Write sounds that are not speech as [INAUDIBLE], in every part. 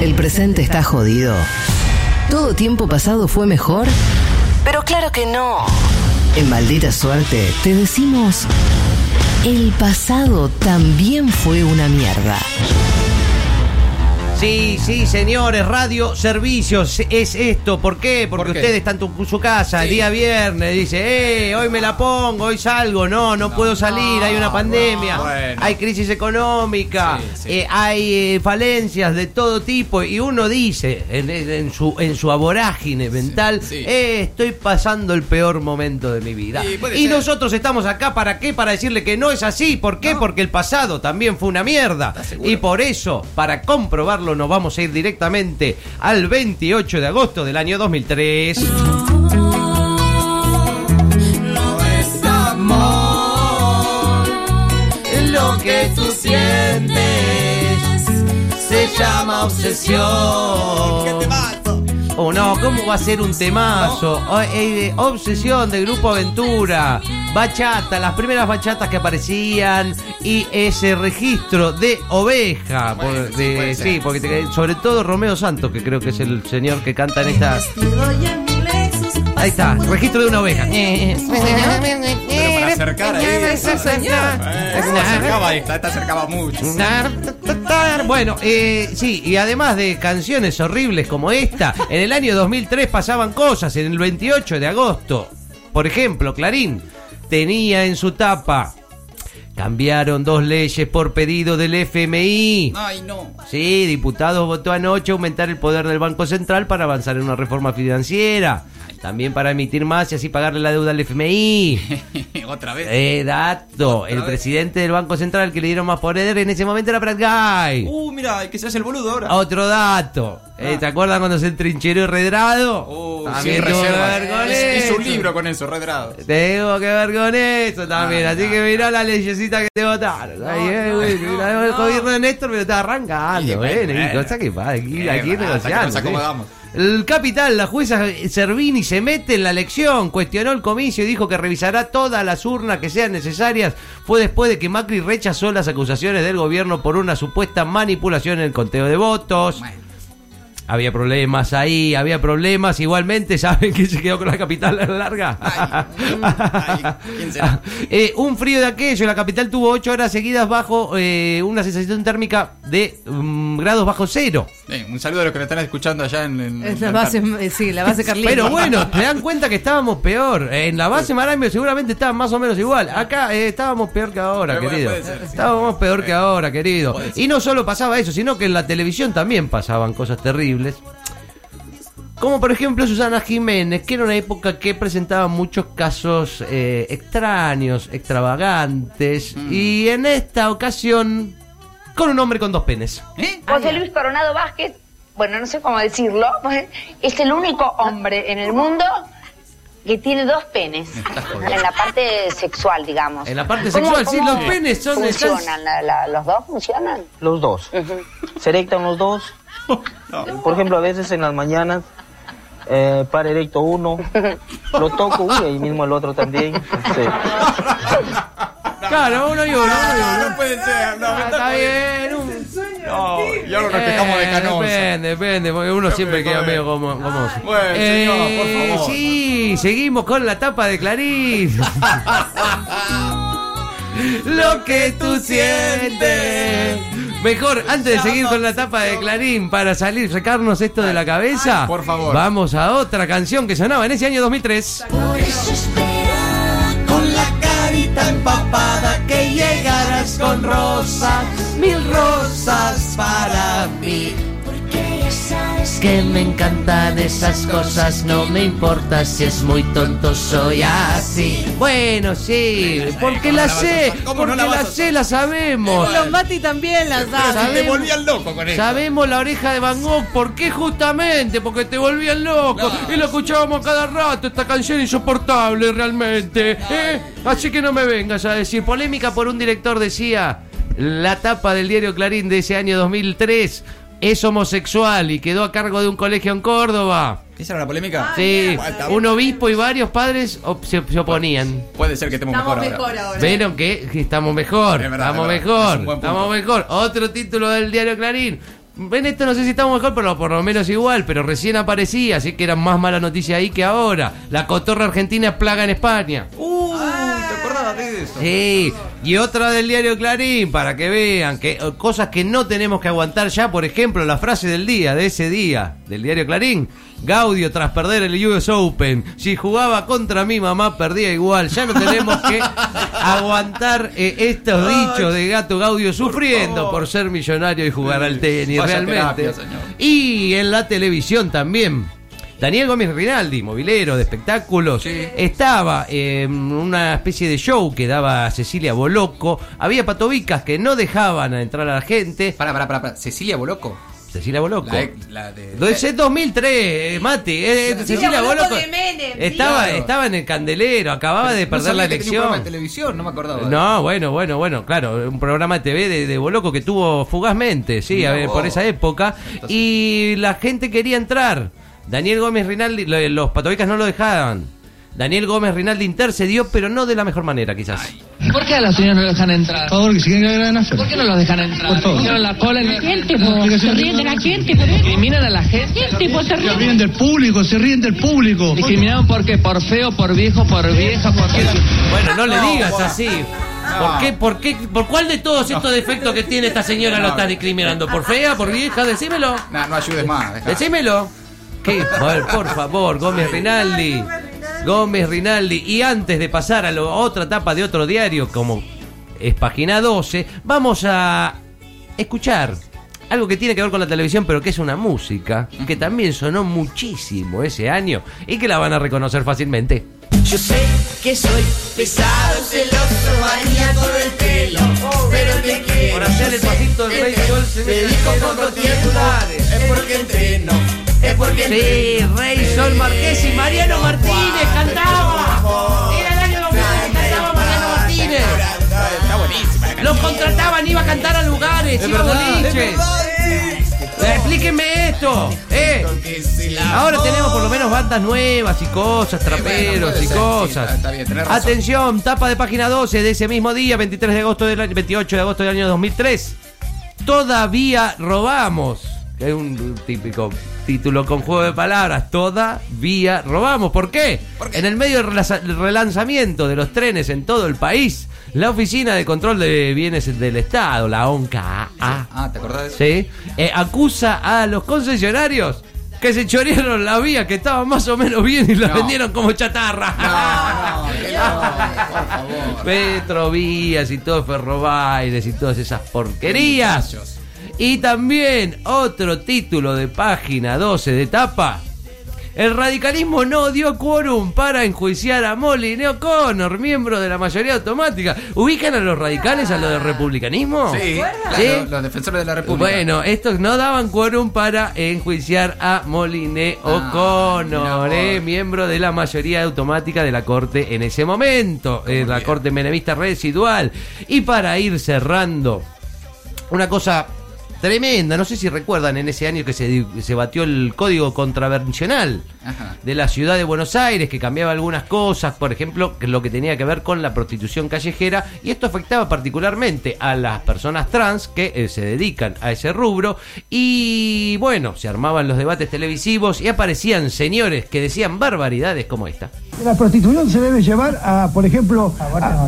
¿El presente está jodido? ¿Todo tiempo pasado fue mejor? Pero claro que no. En Maldita Suerte te decimos, el pasado también fue una mierda. Sí, sí, señores, radio servicios es esto. ¿Por qué? Porque ¿Por qué? ustedes están en su casa el día viernes, dice, eh, hoy me la pongo, hoy salgo, no, no, puedo salir, hay una pandemia, bueno. hay crisis económica, Sí, sí. eh, hay eh, falencias de todo tipo y uno dice en, en su en su aborágine mental, eh, estoy pasando el peor momento de mi vida. Y ser. nosotros estamos acá para qué? Para decirle que no es así. ¿Por qué? Porque el pasado también fue una mierda. Y por eso, para comprobarlo, nos vamos a ir directamente al 28 de agosto del año 2003. No es amor lo que tú sientes se llama obsesión. Oh no, ¿cómo va a ser un temazo? Oh, eh, Obsesión de Grupo Aventura, bachata, las primeras bachatas que aparecían y ese registro de oveja. Bueno, sí, de- porque te- sobre todo Romeo Santos, que creo que es el señor que canta en esta. Ahí está, registro de una oveja. Pero para acercar ahí. Eh, acercaba esta acercaba mucho. Bueno, eh, sí, y además de canciones horribles como esta, en el año 2003 pasaban cosas. En el 28 de agosto, por ejemplo, Clarín tenía en su tapa. Cambiaron dos leyes por pedido del FMI. Ay, no. Sí, diputados votó anoche aumentar el poder del Banco Central para avanzar en una reforma financiera. También para emitir más y así pagarle la deuda al FMI. [LAUGHS] Otra vez. Eh, dato. El vez. presidente del Banco Central que le dieron más poder en ese momento era Brad Guy. Uh, mira, que se hace el boludo ahora. Otro dato. Eh, ¿Te acuerdas cuando se entrincheró Redrado? Uh, También con Hizo- Hizo un libro con eso, redrado. Tengo que ver con eso también. Ah, Así no, que mirá la leyecita que te votaron. Ahí, eh, güey, el gobierno de Néstor me lo está arrancando. Bueno, Nico, aquí, aquí negociando. El capital, la jueza Servini se mete en la elección, cuestionó el comicio y dijo que revisará todas las urnas que sean necesarias. Fue después de que Macri rechazó las acusaciones del gobierno por una supuesta manipulación en el conteo de votos. Bueno. Había problemas ahí, había problemas. Igualmente, [LAUGHS] ¿saben quién se quedó con la capital a la larga? Ay, ay, ¿quién será? [LAUGHS] Eh, un frío de aquello. La capital tuvo ocho horas seguidas bajo eh, una sensación térmica de mm, grados bajo cero. Eh, un saludo a los que nos están escuchando allá en, en- en la base, eh, sí, la base Carlita. Pero bueno, te dan cuenta que estábamos peor. En la base Marambio seguramente estaban más o menos igual. Acá eh, estábamos peor que ahora, Pero querido. puede ser, sí. Estábamos peor que ahora, querido. Y no solo pasaba eso, sino que en la televisión también pasaban cosas terribles. Como por ejemplo Susana Jiménez, que era una época que presentaba muchos casos eh, extraños, extravagantes. Mm. Y en esta ocasión, con un hombre con dos penes. ¿Eh? José Luis Coronado Vázquez, bueno, no sé cómo decirlo, [LAUGHS] es el único hombre en el mundo que tiene dos penes en la parte sexual, digamos. En la parte ¿Cómo- sexual, sí, los penes son... ¿Funcionan? ¿La- la- ¿Los dos funcionan? Los dos. Se erectan los dos. [LAUGHS] Por ejemplo, a veces en las mañanas, eh, para erecto uno, lo toco, uy, ahí mismo el otro también. Sí. [LAUGHS] Claro, uno y uno. No, no puede ser. No, Ah, está bien. No, y ahora nos quejamos de Eh, canosa. Depende, depende, porque uno siempre queda medio como. como Bueno, señor, por favor. Sí, seguimos con la tapa de Clarín. [LAUGHS] Lo que tú sientes. Mejor, antes de seguir con la tapa de Clarín, para salir, sacarnos esto de la cabeza, por favor. vamos a otra canción que sonaba en ese año 2003. Con la carita empapada que llegarás con rosas, Que me encantan esas cosas, no me importa si es muy tonto, soy así. Bueno, sí, porque ¿cómo la la sé, porque no la la sé, la sabemos. Los Mati también las da. Pero si te volvían loco con eso. Sabemos la oreja de Van Gogh, ¿por qué justamente? Porque te volvían loco No. y lo escuchábamos cada rato, esta canción insoportable realmente. ¿eh? Así que no me vengas a decir, polémica por un director decía, la tapa del diario Clarín de ese año 2003 es homosexual y quedó a cargo de un colegio en Córdoba. ¿Esa era la polémica? Sí, Bueno, está- un obispo y varios padres op- se, se oponían. Puede ser que estemos Estamos mejor, mejor ahora. ahora. Vieron que que estamos mejor, Es verdad, estamos es verdad. Es mejor, un buen punto. estamos mejor. Otro título del diario Clarín. En esto no sé si estamos mejor, pero por lo menos igual, pero recién aparecía, así que era más mala noticia ahí que ahora. La cotorra argentina es plaga en España. Uh, Sí, y otra del diario Clarín, para que vean que eh, cosas que no tenemos que aguantar ya, por ejemplo, la frase del día, de ese día, del diario Clarín. Gaudio tras perder el US Open, si jugaba contra mi mamá perdía igual. Ya no tenemos que [LAUGHS] aguantar eh, estos dichos de Gato Gaudio sufriendo por ser millonario y jugar al tenis, Vaya realmente. terapia, señor. Y en la televisión también. Daniel Gómez Rinaldi, movilero de espectáculos, Sí. estaba en una especie de show que daba Cecilia Boloco. Había patobicas que no dejaban entrar a la gente. Para, para, para, Cecilia Boloco. Cecilia Boloco. La, la de. Lo ese 2003, eh, Mati. eh, Cecilia, Boloco Boloco de Menem, sí. estaba, Claro. estaba en el candelero, acababa de perder la tenía un programa de elección. televisión, no me acordaba. No, bueno, bueno, bueno, claro, un programa de TV de, de Boloco que tuvo fugazmente, sí, a ver, por esa época. Y la gente quería entrar. Daniel Gómez Rinaldi, lo- los patobicas no lo dejaban. Daniel Gómez Rinaldi intercedió, pero no de la mejor manera, quizás. ¿Por qué a los señores no los dejan entrar? Por favor, que si quieren ganar, ¿Por qué no los dejan entrar? Por favor. Hicieron la cola y no- gente. Se ríen de la gente, por eso. discriminan a la gente. Gente, se Se ríen. del público, se ríen del público. Discriminaron por qué? Por feo, por viejo, por vieja, por qué. Bueno, no le digas así. ¿Por qué, por qué, por cuál de todos estos defectos que tiene esta señora lo estás discriminando? ¿Por fea, por vieja? Decímelo. No, no ayudes más. Decímelo. ¿Qué? Por, por favor, Gómez Rinaldi. Gómez Rinaldi. Y antes de pasar a, lo- a otra etapa de otro diario, como es página 12, vamos a escuchar algo que tiene que ver con la televisión, pero que es una música que también sonó muchísimo ese año y que la van a reconocer fácilmente. Yo sé que soy pesado, celoso, maníaco del pelo, pero te quiero. Por hacer el pasito del Rey Sol se me poco los tiempo, titulares. es porque entreno, es porque Sí, Rey Sol Marqués y Mariano Martínez cantaba. Era el año 2000 que cantaba Mariano Martínez. Está buenísima. la Lo contrataban, iba a cantar a lugares, iba a boliches. Explíquenme esto, eh. Ahora tenemos por lo menos bandas nuevas y cosas, traperos y cosas. Atención, tapa de página 12 de ese mismo día, 23 de agosto del año, 28 de agosto del año 2003. Todavía robamos. Es un típico título con juego de palabras. Todavía robamos. ¿Por qué? En el medio del rela- relanzamiento de los trenes en todo el país, la Oficina de Control de Bienes del Estado, la ONCA, Ah, ¿te acordás? ¿sí? Eh, acusa a los concesionarios que se chorearon la vía que estaba más o menos bien y la No. vendieron como chatarra. No, no, que no, por favor. Petrovías y todo Ferrobaires y todas esas porquerías. Y también otro título de página 12 de tapa. El radicalismo no dio quórum para enjuiciar a Molly O'Connor, miembro de la mayoría automática. ¿Ubican a los radicales a los del republicanismo? Sí, claro, ¿Sí? los defensores de la República. Bueno, estos no daban quórum para enjuiciar a Moline Ah, O'Connor, vos. eh, miembro de la mayoría automática de la Corte en ese momento, eh, la. Corte Menemista Residual. Y para ir cerrando, una cosa tremenda, no sé si recuerdan en ese año que se, se batió el código contravencional Ajá. de la ciudad de Buenos Aires, que cambiaba algunas cosas, por ejemplo, que lo que tenía que ver con la prostitución callejera, y esto afectaba particularmente a las personas trans que eh, se dedican a ese rubro, y bueno, se armaban los debates televisivos y aparecían señores que decían barbaridades como esta. La prostitución se debe llevar a, por ejemplo, a,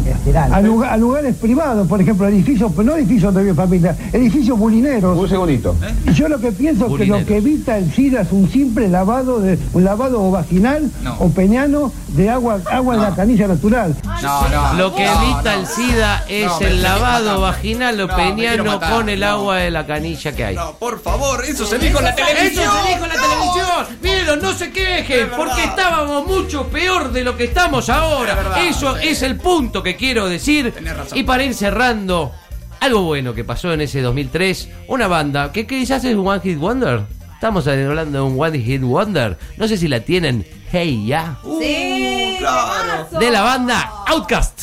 a lugar- a lugares privados, por ejemplo, edificios, no edificios de familia, edificios bulineros. Un segundito. Y yo lo que pienso es que lo Bulineros. que evita el SIDA es un simple lavado de un lavado vaginal No. o peñano de agua agua de la canilla natural. No, no. Lo que evita no. el SIDA es el lavado vaginal o peñano con el no. agua de la canilla que hay. No, por favor, eso se dijo en la televisión. Eso se dijo en la televisión. Mírenlo, no se quejen, porque estábamos mucho peor de lo que estamos ahora. Es verdad, Eso sí. es el punto que quiero decir. Tenés razón. Y para ir cerrando, algo bueno que pasó en ese 2003, una banda que quizás es un One Hit Wonder. Estamos hablando de un One Hit Wonder. No sé si la tienen. Hey ya. Sí. claro. temazo. De la banda Outcast.